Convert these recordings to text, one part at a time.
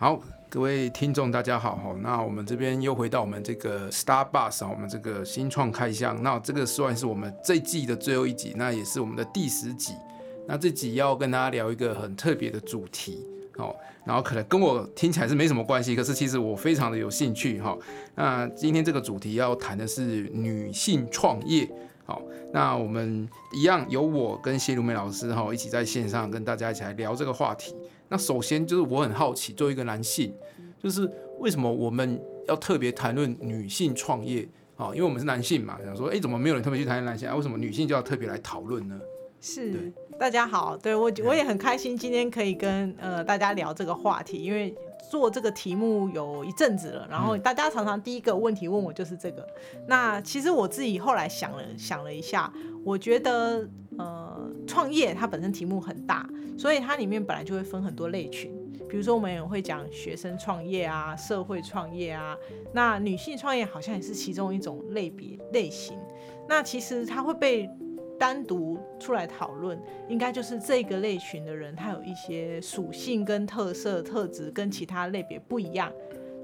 好，各位听众大家好哈，那我们这边又回到我们这个 Star Bus 啊，我们这个新创开箱，那这个算是我们这季的最后一集，那也是我们的第十集。那这集要跟大家聊一个很特别的主题，哦，然后可能跟我听起来是没什么关系，可是其实我非常的有兴趣哈。那今天这个主题要谈的是女性创业，好，那我们一样有我跟谢如梅老师哈一起在线上跟大家一起来聊这个话题。那首先就是我很好奇，作为一个男性，就是为什么我们要特别谈论女性创业啊？因为我们是男性嘛，想说，哎，怎么没有人特别去谈论男性啊？为什么女性就要特别来讨论呢？是，大家好，对我我也很开心，今天可以跟呃大家聊这个话题，因为做这个题目有一阵子了，然后大家常常第一个问题问我就是这个。那其实我自己后来想了想了一下，我觉得呃创业它本身题目很大。所以它里面本来就会分很多类群，比如说我们也会讲学生创业啊、社会创业啊，那女性创业好像也是其中一种类别类型。那其实它会被单独出来讨论，应该就是这个类群的人，他有一些属性跟特色特质跟其他类别不一样。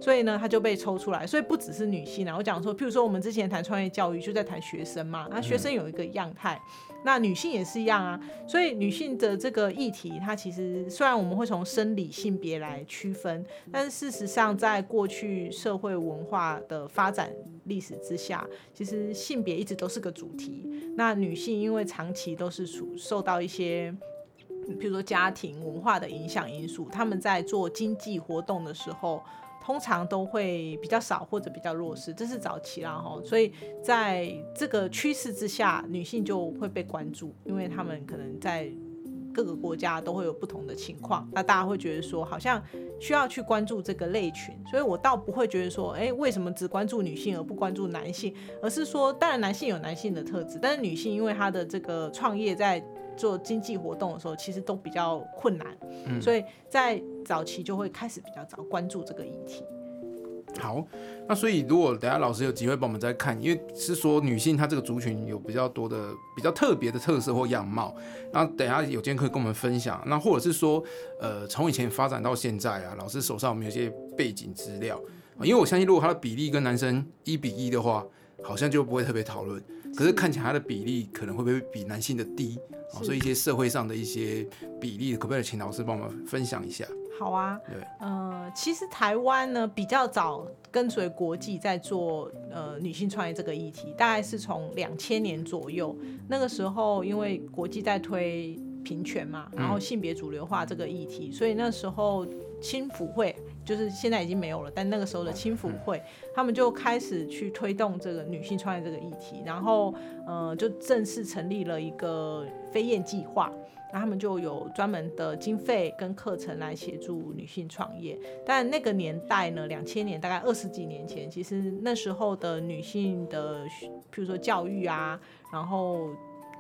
所以呢，他就被抽出来。所以不只是女性啊，我讲说，譬如说我们之前谈创业教育，就在谈学生嘛。那学生有一个样态，那女性也是一样啊。所以女性的这个议题，它其实虽然我们会从生理性别来区分，但是事实上，在过去社会文化的发展历史之下，其实性别一直都是个主题。那女性因为长期都是处受到一些，比如说家庭文化的影响因素，他们在做经济活动的时候。通常都会比较少或者比较弱势，这是早期啦哈，所以在这个趋势之下，女性就会被关注，因为他们可能在各个国家都会有不同的情况，那大家会觉得说好像需要去关注这个类群，所以我倒不会觉得说，哎，为什么只关注女性而不关注男性，而是说，当然男性有男性的特质，但是女性因为她的这个创业在。做经济活动的时候，其实都比较困难，所以在早期就会开始比较早关注这个议题。好，那所以如果等下老师有机会帮我们再看，因为是说女性她这个族群有比较多的比较特别的特色或样貌，那等下有间可以跟我们分享。那或者是说，呃，从以前发展到现在啊，老师手上有没有一些背景资料？因为我相信，如果他的比例跟男生一比一的话，好像就不会特别讨论。可是看起来他的比例可能会不会比男性的低啊？所以一些社会上的一些比例，可不可以请老师帮我们分享一下？好啊，对，呃，其实台湾呢比较早跟随国际在做呃女性创业这个议题，大概是从两千年左右，那个时候因为国际在推平权嘛，然后性别主流化这个议题，所以那时候青辅会。就是现在已经没有了，但那个时候的青辅会，他们就开始去推动这个女性创业这个议题，然后呃，就正式成立了一个飞燕计划，那他们就有专门的经费跟课程来协助女性创业。但那个年代呢，两千年大概二十几年前，其实那时候的女性的，比如说教育啊，然后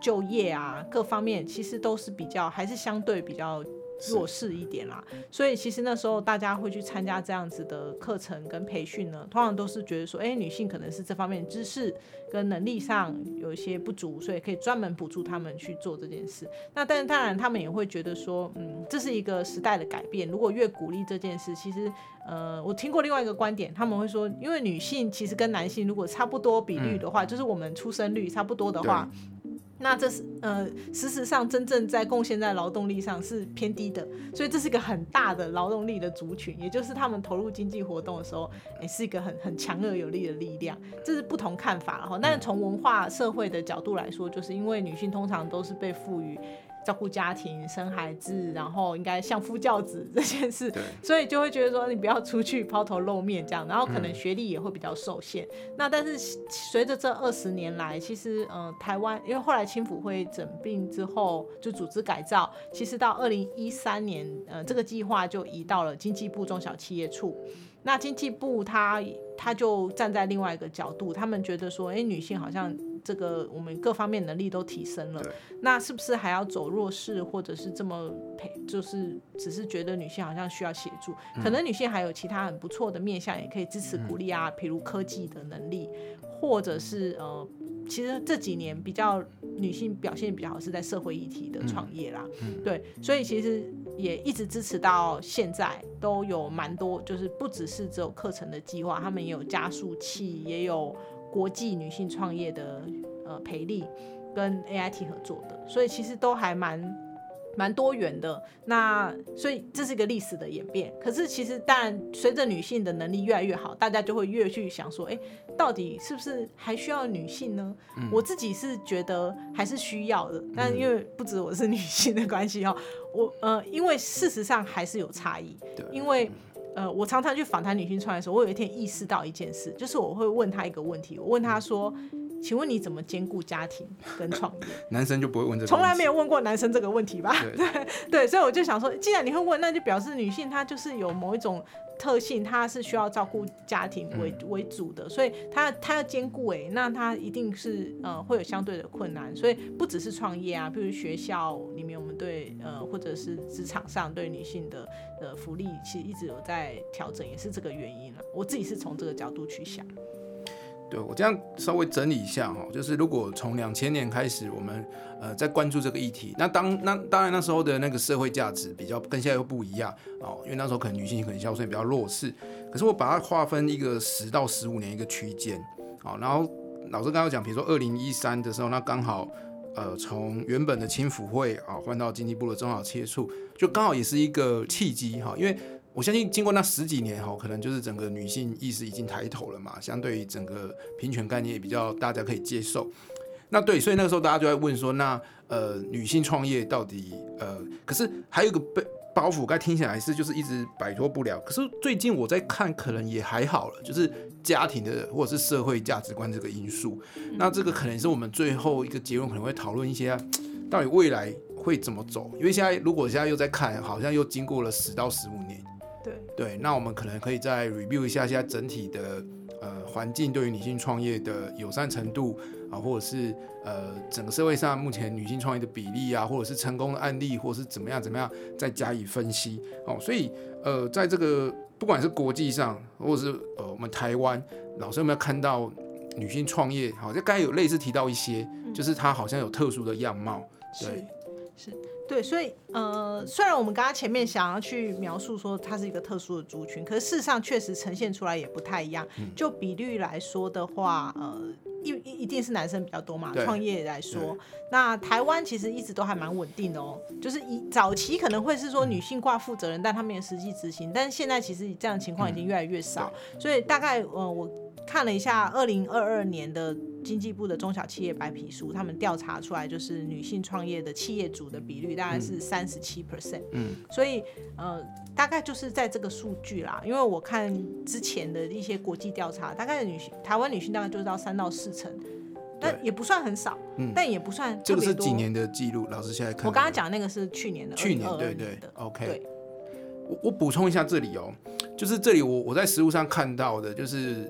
就业啊，各方面其实都是比较还是相对比较。弱势一点啦，所以其实那时候大家会去参加这样子的课程跟培训呢，通常都是觉得说，哎，女性可能是这方面知识跟能力上有一些不足，所以可以专门补助他们去做这件事。那但是当然，他们也会觉得说，嗯，这是一个时代的改变。如果越鼓励这件事，其实，呃，我听过另外一个观点，他们会说，因为女性其实跟男性如果差不多比率的话，就是我们出生率差不多的话。那这是呃，事实上真正在贡献在劳动力上是偏低的，所以这是一个很大的劳动力的族群，也就是他们投入经济活动的时候，也是一个很很强而有力的力量。这是不同看法了哈。但是从文化社会的角度来说，就是因为女性通常都是被赋予。照顾家庭、生孩子，然后应该相夫教子这件事，所以就会觉得说你不要出去抛头露面这样，然后可能学历也会比较受限。那但是随着这二十年来，其实嗯，台湾因为后来青辅会整并之后就组织改造，其实到二零一三年，呃，这个计划就移到了经济部中小企业处。那经济部他他就站在另外一个角度，他们觉得说，哎，女性好像这个我们各方面能力都提升了，那是不是还要走弱势，或者是这么陪，就是只是觉得女性好像需要协助，可能女性还有其他很不错的面向，也可以支持鼓励啊，譬如科技的能力，或者是呃其实这几年比较女性表现比较好是在社会议题的创业啦，对，所以其实也一直支持到现在，都有蛮多，就是不只是只有课程的计划，他们也有加速器，也有国际女性创业的呃培力跟 AIT 合作的，所以其实都还蛮。蛮多元的，那所以这是一个历史的演变。可是其实当然，随着女性的能力越来越好，大家就会越去想说，哎，到底是不是还需要女性呢？我自己是觉得还是需要的，但因为不止我是女性的关系哦，我呃，因为事实上还是有差异。因为呃，我常常去访谈女性创业的时候，我有一天意识到一件事，就是我会问她一个问题，我问她说。请问你怎么兼顾家庭跟创业？男生就不会问这个，从来没有问过男生这个问题吧？对 对，所以我就想说，既然你会问，那就表示女性她就是有某一种特性，她是需要照顾家庭为为主的，所以她她要兼顾哎，那她一定是呃会有相对的困难，所以不只是创业啊，比如学校里面我们对呃或者是职场上对女性的呃福利，其实一直有在调整，也是这个原因了。我自己是从这个角度去想。对我这样稍微整理一下哈，就是如果从两千年开始，我们呃在关注这个议题，那当那当然那时候的那个社会价值比较跟现在又不一样哦，因为那时候可能女性可能相对比较弱势，可是我把它划分一个十到十五年一个区间，好，然后老师刚刚讲，比如说二零一三的时候，那刚好呃从原本的青辅会啊换到经济部的中小切处，就刚好也是一个契机哈，因为。我相信经过那十几年哈，可能就是整个女性意识已经抬头了嘛，相对于整个平权概念也比较大家可以接受。那对，所以那个时候大家就在问说，那呃女性创业到底呃，可是还有一个背包袱，该听起来是就是一直摆脱不了。可是最近我在看，可能也还好了，就是家庭的或者是社会价值观这个因素。那这个可能是我们最后一个结论，可能会讨论一些到底未来会怎么走。因为现在如果现在又在看，好像又经过了十到十五年。对，那我们可能可以再 review 一下现在整体的呃环境对于女性创业的友善程度啊，或者是呃整个社会上目前女性创业的比例啊，或者是成功的案例，或者是怎么样怎么样再加以分析哦。所以呃，在这个不管是国际上，或者是呃我们台湾，老师有没有看到女性创业？好像刚才有类似提到一些，就是它好像有特殊的样貌，对，是。对，所以呃，虽然我们刚刚前面想要去描述说它是一个特殊的族群，可是事实上确实呈现出来也不太一样。就比率来说的话，呃，一一定是男生比较多嘛。创业来说，那台湾其实一直都还蛮稳定的哦。就是以早期可能会是说女性挂负责人，但他们也实际执行，但是现在其实这样的情况已经越来越少。所以大概呃，我看了一下二零二二年的。经济部的中小企业白皮书，他们调查出来就是女性创业的企业主的比率大概是三十七 percent，嗯，所以呃大概就是在这个数据啦，因为我看之前的一些国际调查，大概女性台湾女性大概就是到三到四成，但也不算很少，嗯，但也不算这个是几年的记录？老师现在看，我刚刚讲那个是去年的，去年对对，OK，我我补充一下这里哦，就是这里我我在实物上看到的就是。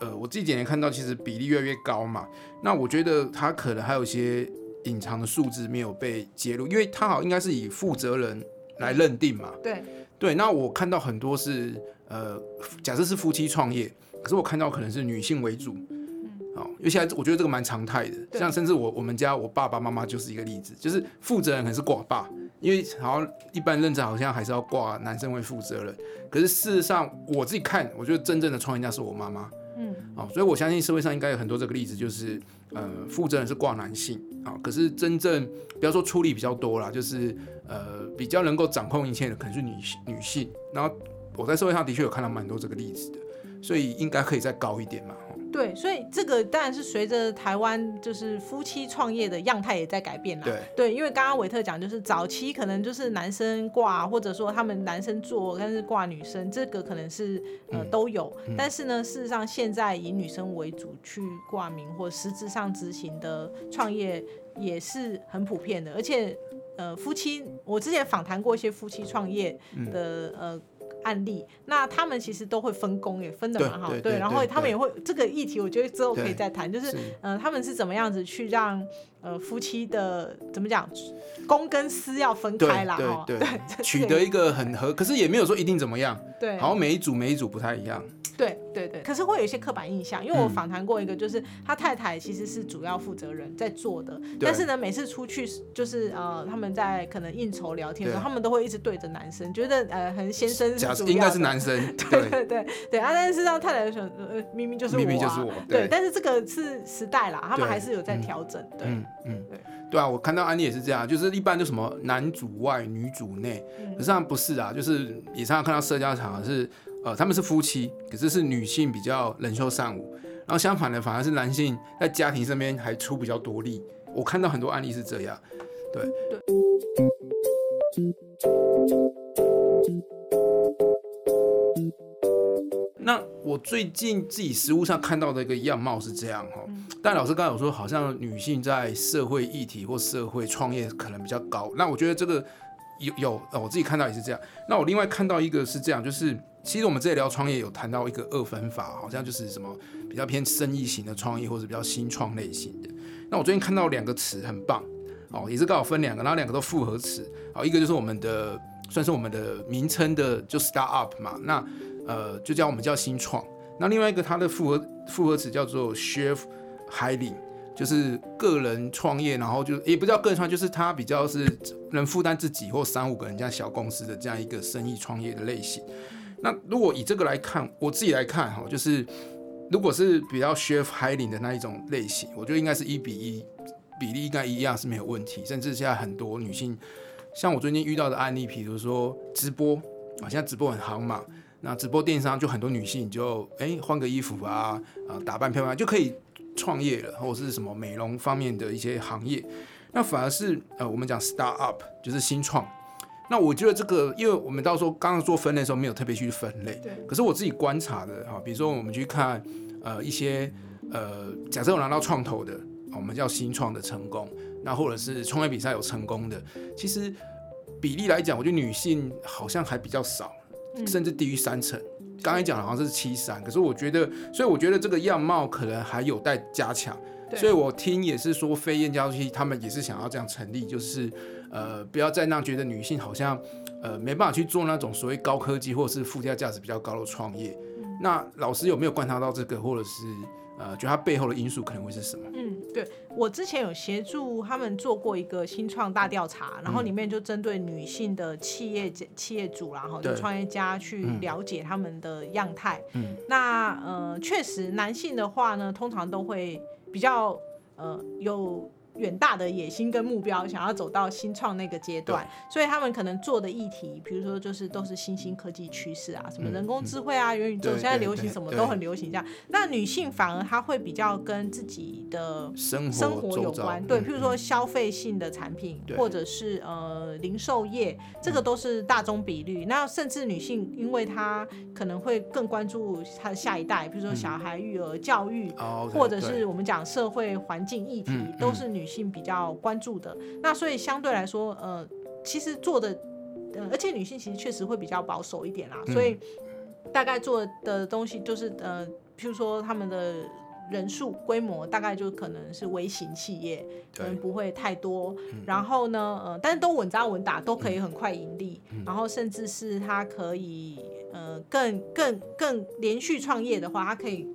呃，我这几年看到其实比例越来越高嘛，那我觉得他可能还有一些隐藏的数字没有被揭露，因为他好像应该是以负责人来认定嘛。对对，那我看到很多是呃，假设是夫妻创业，可是我看到可能是女性为主，嗯，好，因为现在我觉得这个蛮常态的，像甚至我我们家我爸爸妈妈就是一个例子，就是负责人可能是挂爸，因为好像一般认知好像还是要挂男生为负责人，可是事实上我自己看，我觉得真正的创业家是我妈妈。嗯，哦，所以我相信社会上应该有很多这个例子，就是呃，负责人是挂男性啊，可是真正不要说出力比较多啦，就是呃，比较能够掌控一切的可能是女女性。然后我在社会上的确有看到蛮多这个例子的，所以应该可以再高一点嘛。对，所以这个当然是随着台湾就是夫妻创业的样态也在改变啦。对，对，因为刚刚维特讲就是早期可能就是男生挂，或者说他们男生做，但是挂女生，这个可能是呃都有。但是呢，事实上现在以女生为主去挂名或实质上执行的创业也是很普遍的，而且呃夫妻，我之前访谈过一些夫妻创业的呃。案例，那他们其实都会分工，也分的蛮好，对，然后他们也会这个议题，我觉得之后可以再谈，就是呃，他们是怎么样子去让呃夫妻的怎么讲公跟私要分开啦，对，对，取得一个很合，可是也没有说一定怎么样，对，好像每一组每一组不太一样，对对对，可是会有一些刻板印象，因为我嗯。访谈过一个，就是他太太其实是主要负责人在做的，但是呢，每次出去就是呃，他们在可能应酬聊天的时候，他们都会一直对着男生，觉得呃，很先生是假主要应该是男生，对对，对对对啊！但是让太太说，呃，明明就是我、啊，明明就是我。对对但是这个是时代啦，他们对还是有在调整，对，嗯嗯对，对啊，我看到案例也是这样，就是一般就什么男主外女主内，嗯。可是上不是啊，就是也常常看到社交场合是呃他们是夫妻，可是是女性比较冷秀善舞，然后相反的反而是男性在家庭身边还出比较多力，我看到很多案例是这样，对对。那我最近自己实物上看到的一个样貌是这样哈，嗯但老师刚才有说，好像女性在社会议题或社会创业可能比较高。那我觉得这个有有，呃我自己看到也是这样。那我另外看到一个是这样，就是其实我们这里聊创业有谈到一个二分法，好像就是什么比较偏生意型的创业，或者比较新创类型的。那我最近看到两个词很棒，哦，也是刚好分两个，然后两个都复合词，好，一个就是我们的算是我们的名称的就 start up 嘛，那呃就叫我们叫新创。那另外一个它的复合复合词叫做 chef hiring，就是个人创业，然后就也不叫个人创业，就是他比较是能负担自己或三五个人这样小公司的这样一个生意创业的类型。那如果以这个来看，我自己来看哈，就是如果是比较 s h e f hiring 的那一种类型，我觉得应该是一比一比例应该一样是没有问题，甚至现在很多女性，像我最近遇到的案例，比如说直播啊，现在直播很行嘛。那直播电商就很多女性就哎换个衣服啊，啊打扮漂亮就可以创业了，或者是什么美容方面的一些行业。那反而是呃我们讲 start up 就是新创。那我觉得这个，因为我们到时候刚刚做分类的时候没有特别去分类，对可是我自己观察的哈，比如说我们去看呃一些呃假设我拿到创投的，我们叫新创的成功，那或者是创业比赛有成功的，其实比例来讲，我觉得女性好像还比较少。嗯甚至低于三成。刚才讲的好像是七三，可是我觉得，所以我觉得这个样貌可能还有待加强。所以我听也是说，飞燕家期他们也是想要这样成立，就是呃，不要再让觉得女性好像呃没办法去做那种所谓高科技或者是附加价值比较高的创业。那老师有没有观察到这个，或者是呃，觉得它背后的因素可能会是什么？嗯，对我之前有协助他们做过一个新创大调查，然后里面就针对女性的企业企业主，然后就创业家去嗯了解他们的样态。嗯，那呃，确实男性的话呢，通常都会比较呃有。远大的野心跟目标，想要走到新创那个阶段，所以他们可能做的议题，比如说就是都是新兴科技趋势啊，什么嗯人工智慧啊、元宇宙，现在流行什么都很流行这样。那女性反而她会比较跟自己的生活生活有关，对，嗯譬如说消费性的产品，或者是呃零售业，这个都是大宗比率。那甚至女性，因为她可能会更关注她的下一代，比如说小孩育儿教育，哦，或者是我们讲社会环境议题，嗯都是女性比较关注的。那所以相对来说，呃，其实做的，呃，而且女性其实确实会比较保守一点啦，嗯所以大概做的东西就是呃，譬如说他们的。人数规模大概就可能是微型企业，可能不会太多。嗯然后呢，呃，但是都稳扎稳打，都可以很快盈利。嗯然后甚至是它可以呃更更更连续创业的话，它可以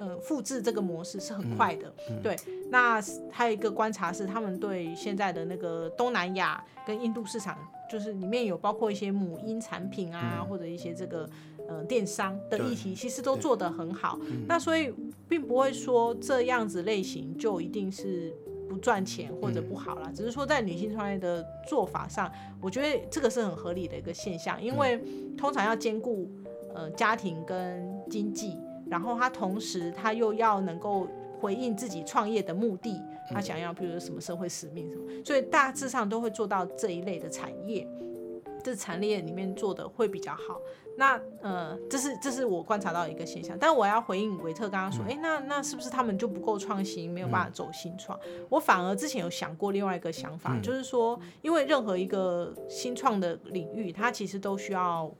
呃复制这个模式是很快的。嗯对，那还有一个观察是，他们对现在的那个东南亚跟印度市场，就是里面有包括一些母婴产品啊，嗯或者一些这个。呃，电商的议题其实都做得很好，嗯那所以并不会说这样子类型就一定是不赚钱或者不好啦，只是说在女性创业的做法上，我觉得这个是很合理的一个现象，因为通常要兼顾呃家庭跟经济，然后他同时他又要能够回应自己创业的目的，他想要比如说什么社会使命什么，所以大致上都会做到这一类的产业。这产业里面做的会比较好，那呃，这是这是我观察到一个现象。但我要回应维特刚刚说，哎、那那是不是他们就不够创新，没有办法走新创？我反而之前有想过另外一个想法，嗯就是说，因为任何一个新创的领域，它其实都需要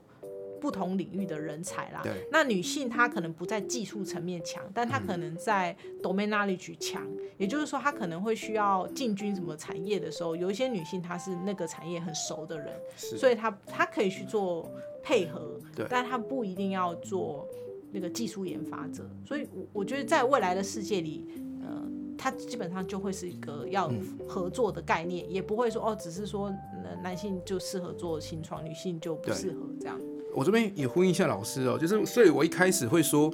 不同领域的人才啦。对。那女性她可能不在技术层面强，但她可能在 domain knowledge 强，也就是说，她可能会需要进军什么产业的时候，有一些女性她是那个产业很熟的人，所以她她可以去做配合，但她不一定要做那个技术研发者，所以我我觉得在未来的世界里，呃，它基本上就会是一个要合作的概念，也不会说哦，只是说男性就适合做新创，女性就不适合这样。我这边也呼应一下老师哦，就是所以我一开始会说。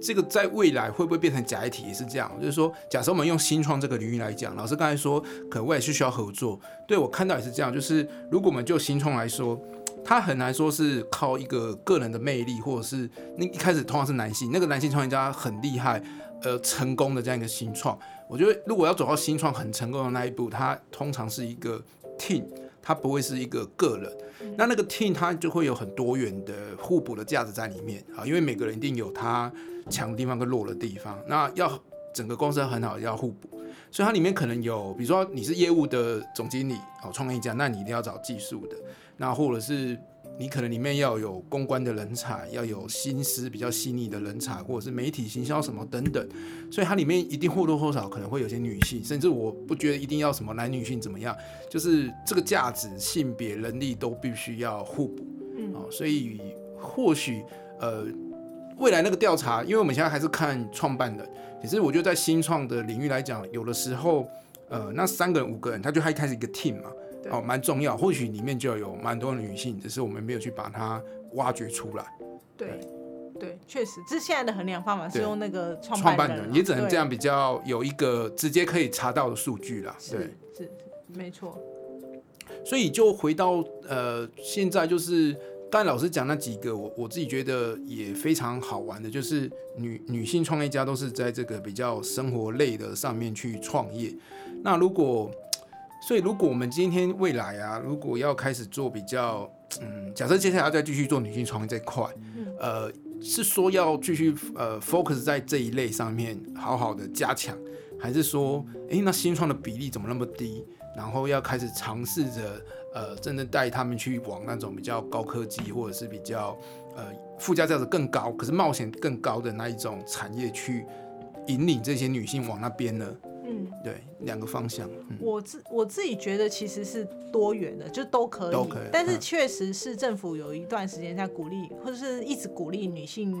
这个在未来会不会变成假议题也是这样，就是说，假设我们用新创这个领域来讲，老师刚才说可能未来是需要合作，对我看到也是这样，就是如果我们就新创来说，它很难说是靠一个个人的魅力，或者是那一开始通常是男性，那个男性创业家很厉害，呃，成功的这样一个新创，我觉得如果要走到新创很成功的那一步，它通常是一个 team，它不会是一个个人，那那个 team 它就会有很多元的互补的价值在里面啊，因为每个人一定有他。强的地方跟弱的地方，那要整个公司很好，要互补，所以它里面可能有，比如说你是业务的总经理哦，创业家，那你一定要找技术的，那或者是你可能里面要有公关的人才，要有心思比较细腻的人才，或者是媒体行销什么等等，所以它里面一定或多或少可能会有些女性，甚至我不觉得一定要什么男女性怎么样，就是这个价值、性别、能力都必须要互补，嗯，哦，所以或许呃。未来那个调查，因为我们现在还是看创办的，其实我觉得在新创的领域来讲，有的时候，呃，那三个人、五个人，他就还开始一个 team 嘛，哦，蛮重要。或许里面就有蛮多女性，只是我们没有去把它挖掘出来。对，对，确实，这是现在的衡量方法是用那个创办人，也只能这样比较有一个直接可以查到的数据啦。对，是没错。所以就回到呃，现在就是。但老师讲那几个，我我自己觉得也非常好玩的，就是女女性创业家都是在这个比较生活类的上面去创业。那如果，所以如果我们今天未来啊，如果要开始做比较，嗯，假设接下来要再继续做女性创业这块，呃，是说要继续呃 focus 在这一类上面好好的加强，还是说，诶，那新创的比例怎么那么低？然后要开始尝试着。呃，真的带他们去往那种比较高科技，或者是比较呃附加价值更高，可是冒险更高的那一种产业去引领这些女性往那边呢？嗯，对，两个方向。我自我自己觉得其实是多元的，就都可以。都可以。但是确实是政府有一段时间在鼓励，或者是一直鼓励女性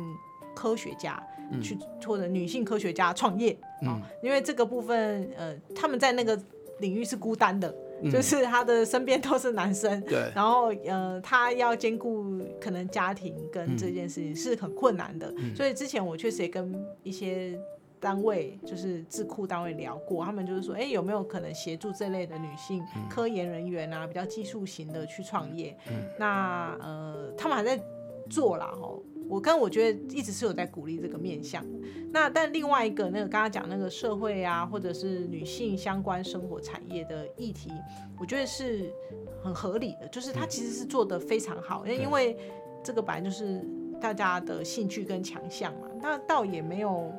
科学家去或者女性科学家创业啊，因为这个部分呃他们在那个领域是孤单的。就是他的身边都是男生，对，然后呃，他要兼顾可能家庭跟这件事情是很困难的，所以之前我确实也跟一些单位，就是智库单位聊过，他们就是说，哎，有没有可能协助这类的女性科研人员啊，比较技术型的去创业？那呃，他们还在做啦，吼。我跟我觉得一直是有在鼓励这个面向，那但另外一个那个刚刚讲那个社会啊，或者是女性相关生活产业的议题，我觉得是很合理的，就是它其实是做的非常好，因为这个本来就是大家的兴趣跟强项嘛，那倒也没有，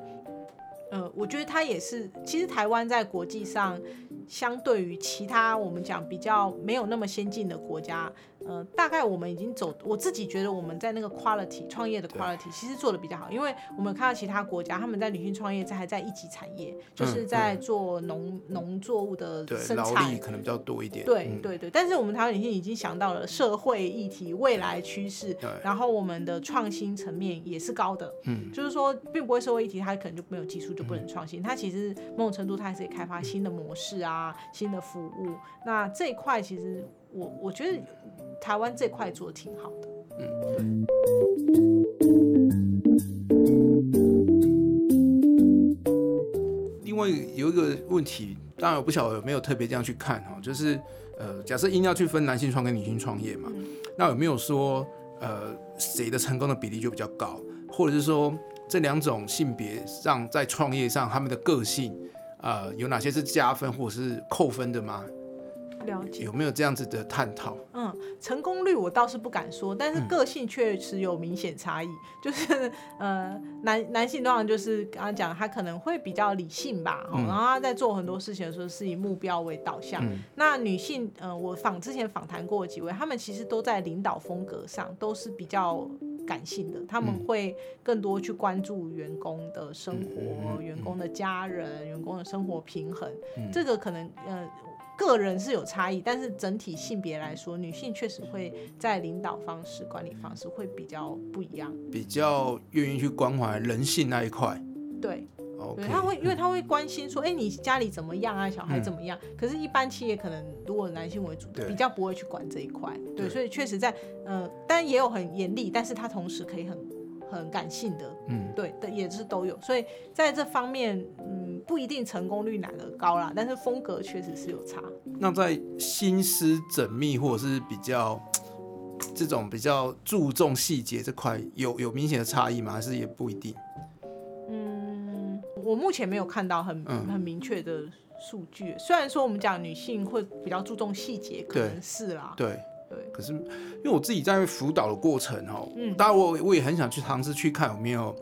呃，我觉得它也是，其实台湾在国际上相对于其他我们讲比较没有那么先进的国家。呃，大概我们已经走，我自己觉得我们在那个 quality 创业的 quality 其实做的比较好，因为我们看到其他国家他们在女性创业在还在一级产业，就是在做农农作物的生产，可能比较多一点。对对对，但是我们台湾女性已经想到了社会议题、未来趋势，然后我们的创新层面也是高的。嗯，就是说，并不会社会议题它可能就没有技术就不能创新，它其实某种程度它还是可以开发新的模式啊、新的服务。那这一块其实。我我觉得台湾这块做的挺好的，嗯。另外有一个问题，当然我不晓得有没有特别这样去看哈，就是呃，假设硬要去分男性创跟女性创业嘛，那有没有说呃谁的成功的比例就比较高，或者是说这两种性别上在创业上他们的个性呃有哪些是加分或者是扣分的吗？了解有没有这样子的探讨？嗯，成功率我倒是不敢说，但是个性确实有明显差异。就是呃，男男性通常就是刚刚讲，他可能会比较理性吧，然后他在做很多事情的时候是以目标为导向。那女性，呃，我访之前访谈过几位，他们其实都在领导风格上都是比较感性的，他们会更多去关注员工的生活、员工的家人、员工的生活平衡。这个可能呃。个人是有差异，但是整体性别来说，女性确实会在领导方式、管理方式会比较不一样。比较愿意去关怀人性那一块。对对，他会因为他会关心说，哎、你家里怎么样啊，小孩嗯怎么样？可是，一般企业可能如果男性为主的，比较不会去管这一块。对，对所以确实在呃，但也有很严厉，但是他同时可以很很感性的，嗯，对的，也是都有。所以在这方面，嗯，不一定成功率哪个高啦，但是风格确实是有差。那在心思缜密或者是比较 这种比较注重细节这块，有有明显的差异吗？还是也不一定？嗯，我目前没有看到很、嗯很明确的数据。虽然说我们讲女性会比较注重细节，可能是啦，对。对，可是，因为我自己在辅导的过程哦，嗯当然我我也很想去尝试去看有没有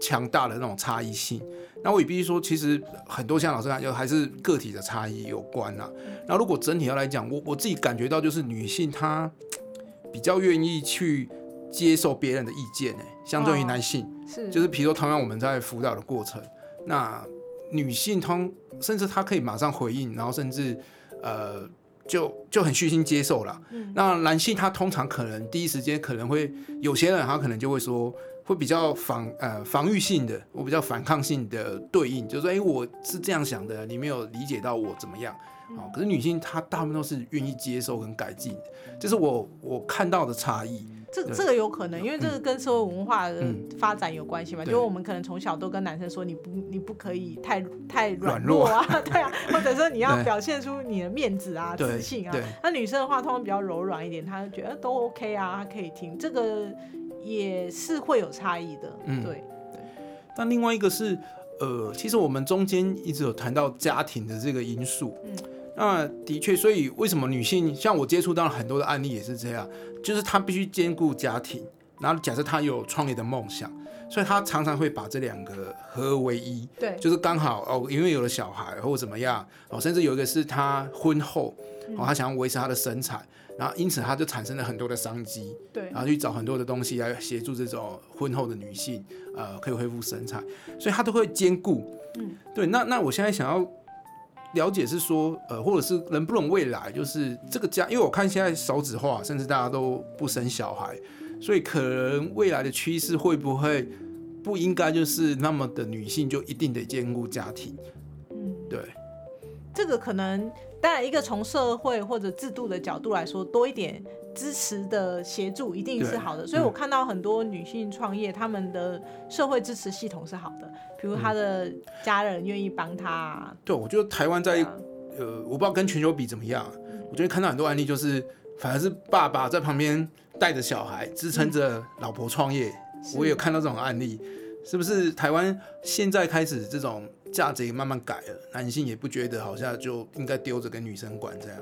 强大的那种差异性。那我也必须说，其实很多像老师讲，就还是个体的差异有关啦。然后如果整体要来讲，我我自己感觉到就是女性她 比较愿意去接受别人的意见，哎，相对于哦男性。是就是比如说，同样我们在辅导的过程，那女性通甚至她可以马上回应，然后甚至呃就就很虚心接受了。嗯那男性他通常可能第一时间可能会有些人他可能就会说会比较防呃防御性的，我比较反抗性的对应，就是说哎、诶我是这样想的，你没有理解到我怎么样。哦，可是女性她大部分都是愿意接受跟改进的，这是我我看到的差异。对这这个有可能，因为这个跟社会文化发展有关系嘛。对就我们可能从小都跟男生说，你不你不可以太太软软弱弱啊，对啊，或者说你要表现出你的面子啊、自信啊。那女生的话，通常比较柔软一点，她就觉得呃都 OK 啊，她可以听。这个也是会有差异的，嗯对。但另外一个是，呃，其实我们中间一直有谈到家庭的这个因素。嗯，那的确，所以为什么女性像我接触到很多的案例也是这样，就是她必须兼顾家庭，然后假设她有创业的梦想，所以她常常会把这两个合而为一。对，就是刚好哦，因为有了小孩或者怎么样哦，甚至有一个是她婚后哦，她想要维持她的身材，然后因此她就产生了很多的商机。对然，后去找很多的东西来协助这种婚后的女性，呃，可以恢复身材，所以她都会兼顾。嗯，对。那那我现在想要了解是说，呃，或者是能不能未来就是这个家，因为我看现在少子化，甚至大家都不生小孩，所以可能未来的趋势会不会不应该就是那么的女性就一定得兼顾家庭？嗯。对，这个可能当然一个从社会或者制度的角度来说，多一点支持的协助一定是好的。所以我嗯看到很多女性创业，她们的社会支持系统是好的，比如她的家人愿意帮她啊。对，我觉得台湾在啊呃，我不知道跟全球比怎么样啊，我觉得看到很多案例就是，反而是爸爸在旁边带着小孩，支撑着老婆创业。我也有看到这种案例，是不是台湾现在开始这种价值也慢慢改了，男性也不觉得好像就应该丢着给女生管这样。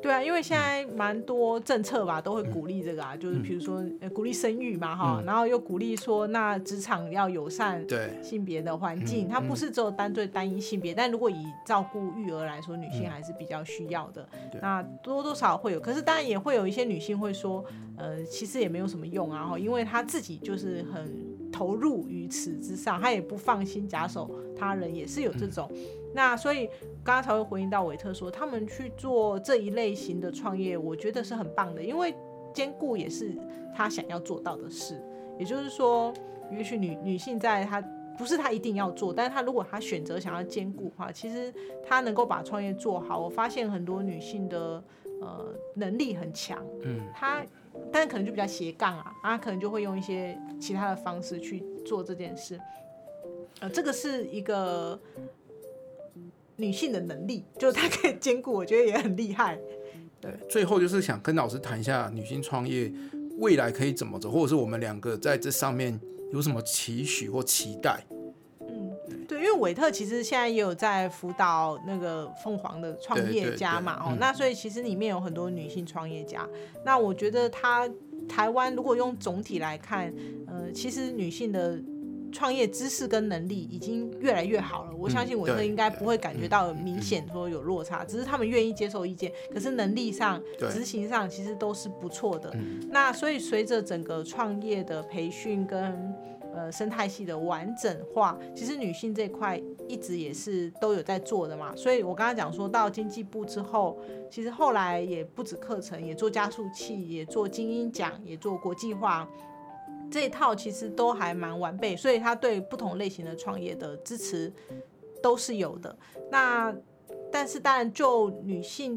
对啊，因为现在蛮多政策吧，都会鼓励这个啊，就是比如说呃鼓励生育嘛哈，嗯。然后又鼓励说那职场要友善对，性别的环境，嗯它不是只有单对单一性别，但如果以照顾育儿来说，女性嗯。还是比较需要的。对。那多多少少会有，可是当然也会有一些女性会说，呃，其实也没有什么用啊，哈，因为她自己就是很投入于此之上，他也不放心假手他人，也是有这种。那所以刚刚才会回应到韦特说，他们去做这一类型的创业，我觉得是很棒的，因为兼顾也是他想要做到的事。也就是说，也许女女性在她不是她一定要做，但是她如果她选择想要兼顾的话，其实她能够把创业做好。我发现很多女性的呃能力很强，嗯，她但可能就比较斜杠啊，啊，可能就会用一些其他的方式去做这件事。呃，这个是一个女性的能力，就是她可以兼顾，我觉得也很厉害。对。最后就是想跟老师谈一下女性创业未来可以怎么走，或者是我们两个在这上面有什么期许或期待。韦特其实现在也有在辅导那个凤凰的创业家嘛，哦，那所以其实里面有很多女性创业家。那我觉得他台湾如果用总体来看，呃，其实女性的创业知识跟能力已经越来越好了。我相信韦特应该不会感觉到明显说有落差，只是他们愿意接受意见，可是能力上、执行上其实都是不错的。嗯那所以随着整个创业的培训跟呃生态系的完整化，其实女性这块一直也是都有在做的嘛。所以我刚刚讲说到经济部之后，其实后来也不止课程，也做加速器，也做精英奖，也做国际化。这一套其实都还蛮完备，所以他对不同类型的创业的支持都是有的。那但是当然就女性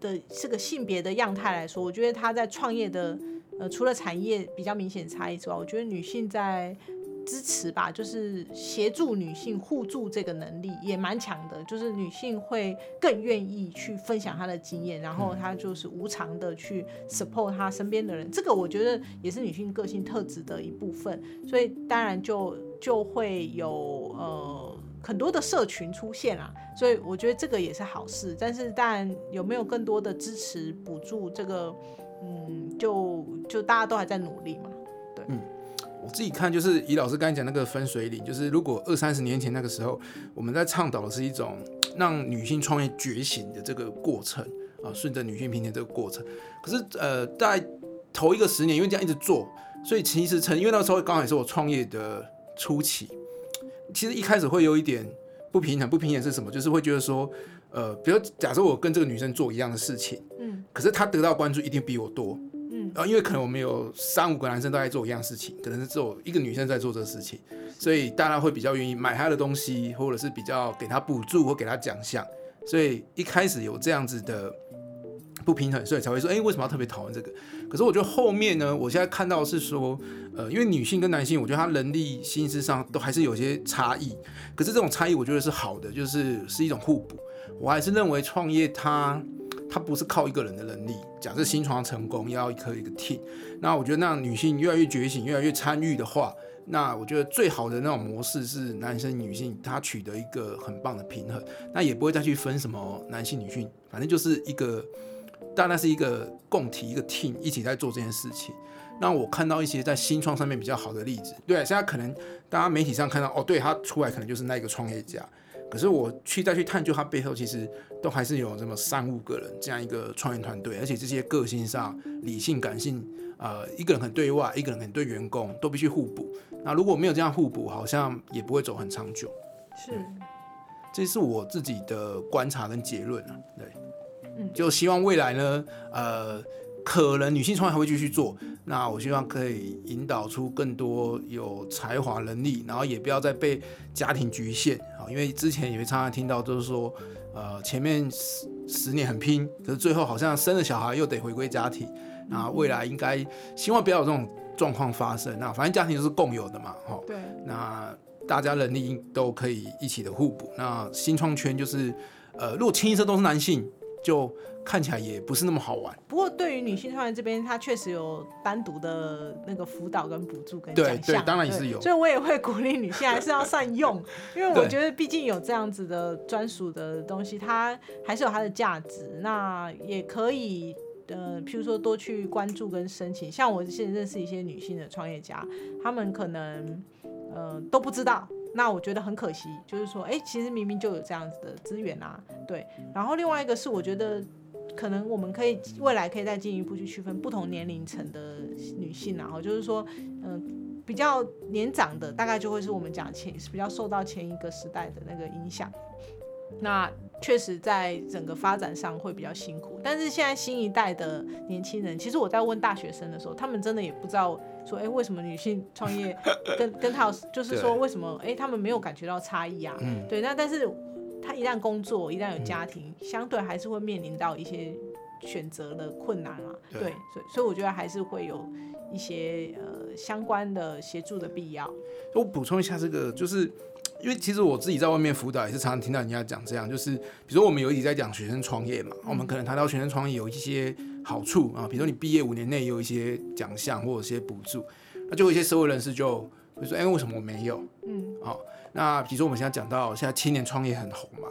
的这个性别的样态来说，我觉得她在创业的呃除了产业比较明显差异之外，我觉得女性在。支持吧，就是协助女性互助这个能力也蛮强的，就是女性会更愿意去分享她的经验，然后她就是无偿的去 support 她身边的人，这个我觉得也是女性个性特质的一部分，所以当然就就会有呃很多的社群出现啊，所以我觉得这个也是好事，但是当然有没有更多的支持补助，这个嗯就就大家都还在努力嘛，对，嗯。我自己看，就是以老师刚才讲那个分水岭，就是如果二三十年前那个时候，我们在倡导的是一种让女性创业觉醒的这个过程啊，顺着女性平台这个过程。可是呃，在头一个十年，因为这样一直做，所以其实成，因为那时候刚好也是我创业的初期，其实一开始会有一点不平衡。不平衡是什么？就是会觉得说，呃，比如假设我跟这个女生做一样的事情，嗯，可是她得到关注一定比我多。嗯啊，因为可能我们有三五个男生都在做一样事情，可能是只有一个女生在做这个事情，所以大家会比较愿意买她的东西，或者是比较给她补助或给她奖项。所以一开始有这样子的不平衡，所以才会说，哎，为什么要特别讨论这个？可是我觉得后面呢，我现在看到是说，呃，因为女性跟男性，我觉得他能力、心思上都还是有些差异。可是这种差异，我觉得是好的，就是是一种互补。我还是认为创业它。它不是靠一个人的能力。假设新创成功，要一颗一个 team。那我觉得，那女性越来越觉醒，越来越参与的话，那我觉得最好的那种模式是男生女性他取得一个很棒的平衡。那也不会再去分什么男性女性，反正就是一个，当然是一个共体一个 team 一起在做这件事情。那我看到一些在新创上面比较好的例子，对，现在可能大家媒体上看到，哦，对他出来可能就是那个创业家。可是我去再去探究，他背后其实都还是有这么三五个人这样一个创业团队，而且这些个性上、理性、感性，呃，一个人很对外，一个人很对员工，都必须互补。那如果没有这样互补，好像也不会走很长久。是，这是我自己的观察跟结论啊。对，嗯，就希望未来呢，呃。可能女性创业还会继续做，那我希望可以引导出更多有才华能力，然后也不要再被家庭局限啊。因为之前也会常常听到，就是说，呃，前面十十年很拼，可是最后好像生了小孩又得回归家庭。那未来应该希望不要有这种状况发生。那反正家庭都是共有的嘛，哈。对。那大家能力都可以一起的互补。那新创圈就是，呃，如果清一色都是男性。就看起来也不是那么好玩。不过对于女性创业这边，它确实有单独的那个辅导跟补助跟奖项。对对，当然也是有。所以我也会鼓励女性还是要善用，因为我觉得毕竟有这样子的专属的东西，它还是有它的价值。那也可以呃，譬如说多去关注跟申请。像我现在认识一些女性的创业家，她们可能呃都不知道。那我觉得很可惜，就是说，哎，其实明明就有这样子的资源啊，对。然后另外一个是，我觉得可能我们可以未来可以再进一步去区分不同年龄层的女性，然后就是说，嗯，比较年长的，大概就会是我们讲前比较受到前一个时代的那个影响。那确实在整个发展上会比较辛苦，但是现在新一代的年轻人，其实我在问大学生的时候，他们真的也不知道说，哎，为什么女性创业 跟跟他就是说为什么，哎，他们没有感觉到差异啊？对，那但是他一旦工作，一旦有家庭，相对还是会面临到一些选择的困难啊。对，所以所以我觉得还是会有一些呃相关的协助的必要。我补充一下这个就是。因为其实我自己在外面辅导也是常常听到人家讲这样，就是比如说我们有一集在讲学生创业嘛，我们可能谈到学生创业有一些好处啊，比如说你毕业五年内有一些奖项或者一些补助，那就有一些社会人士就会说，哎，为什么我没有？嗯，好，那比如说我们现在讲到现在青年创业很红嘛，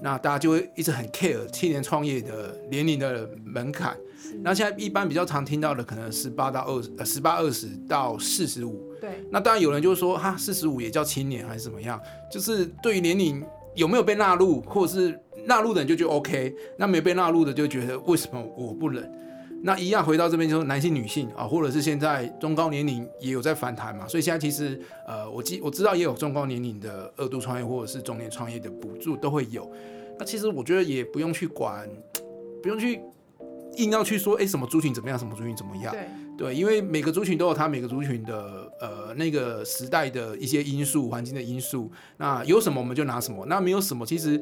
那大家就会一直很 care 青年创业的年龄的门槛，那现在一般比较常听到的可能十八到二呃十八二十到四十五。对，那当然有人就是说，哈，四十五也叫青年还是怎么样？就是对于年龄有没有被纳入，或者是纳入的人就觉得 OK，那没被纳入的就觉得为什么我不能？那一样回到这边就是男性、女性啊，或者是现在中高年龄也有在反弹嘛，所以现在其实呃，我记我知道也有中高年龄的二度创业或者是中年创业的补助都会有。那其实我觉得也不用去管，不用去硬要去说，哎，什么族群怎么样，什么族群怎么样。对对，因为每个族群都有它每个族群的呃那个时代的一些因素、环境的因素。那有什么我们就拿什么，那没有什么，其实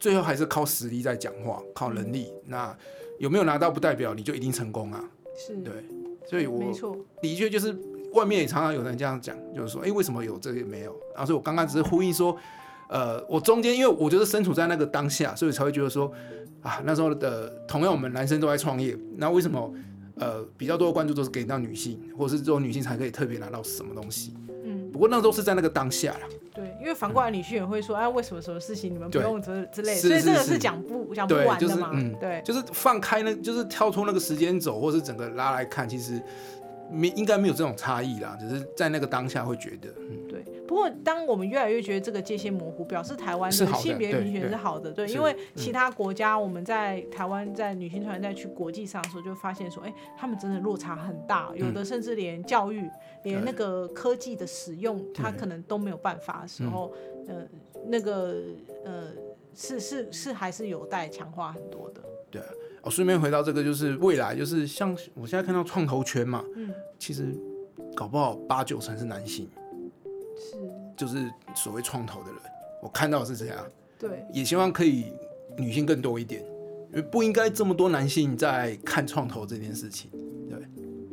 最后还是靠实力在讲话，靠能力。那有没有拿到不代表你就一定成功啊？是，对，所以我没错，的确就是外面也常常有人这样讲，就是说，哎，为什么有这个没有？然后所以我刚刚只是呼应说，呃，我中间因为我觉得身处在那个当下，所以才会觉得说，啊，那时候的同样我们男生都在创业，那为什么呃比较多的关注都是给到女性，或者是只有女性才可以特别拿到什么东西？嗯，不过那都是在那个当下啦。对，因为反过来女婿也会说，哎，为什么什么事情你们不用之之类所以这个是讲不讲不对，就是完的嘛，嗯，对，就是放开那，就是跳出那个时间轴，或是整个拉来看，其实没应该没有这种差异啦，只是在那个当下会觉得，嗯，对，不过当我们越来越觉得这个界限模糊，表示台湾的的性别对平权是好的，对，是因为嗯。其他国家我们在台湾在女性团在去国际上的时候，就发现说，哎，他们真的落差很大，有的甚至连教育、连那个科技的使用，他可能都没有办法的时候，呃，那个呃，是是是还是有待强化很多的，对啊。哦，顺便回到这个，就是未来，就是像我现在看到创投圈嘛，嗯，其实搞不好八九成是男性，是，就是所谓创投的人，我看到是这样，对，也希望可以女性更多一点，因为不应该这么多男性在看创投这件事情。对。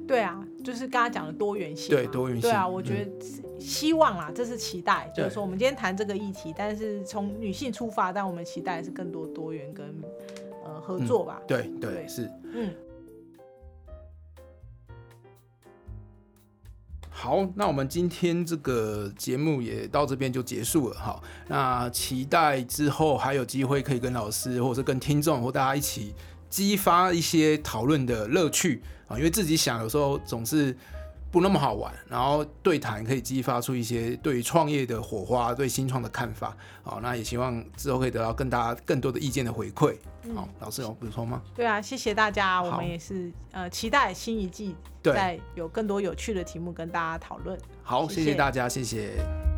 对啊，就是刚刚讲的多元性嘛，对多元性对啊，我觉得希望啦，这是期待，就是说我们今天谈这个议题，但是从女性出发，但我们期待是更多多元跟呃合作吧。对对对。是。嗯，好，那我们今天这个节目也到这边就结束了哈。那期待之后还有机会可以跟老师，或者是跟听众或大家一起激发一些讨论的乐趣啊，因为自己想有时候总是不那么好玩，然后对谈可以激发出一些对于创业的火花、对新创的看法。好，那也希望之后可以得到更大更多的意见的回馈。好，老师有补充吗？对啊，谢谢大家，我们也是呃期待新一季对再有更多有趣的题目跟大家讨论。好，谢谢大家，谢谢。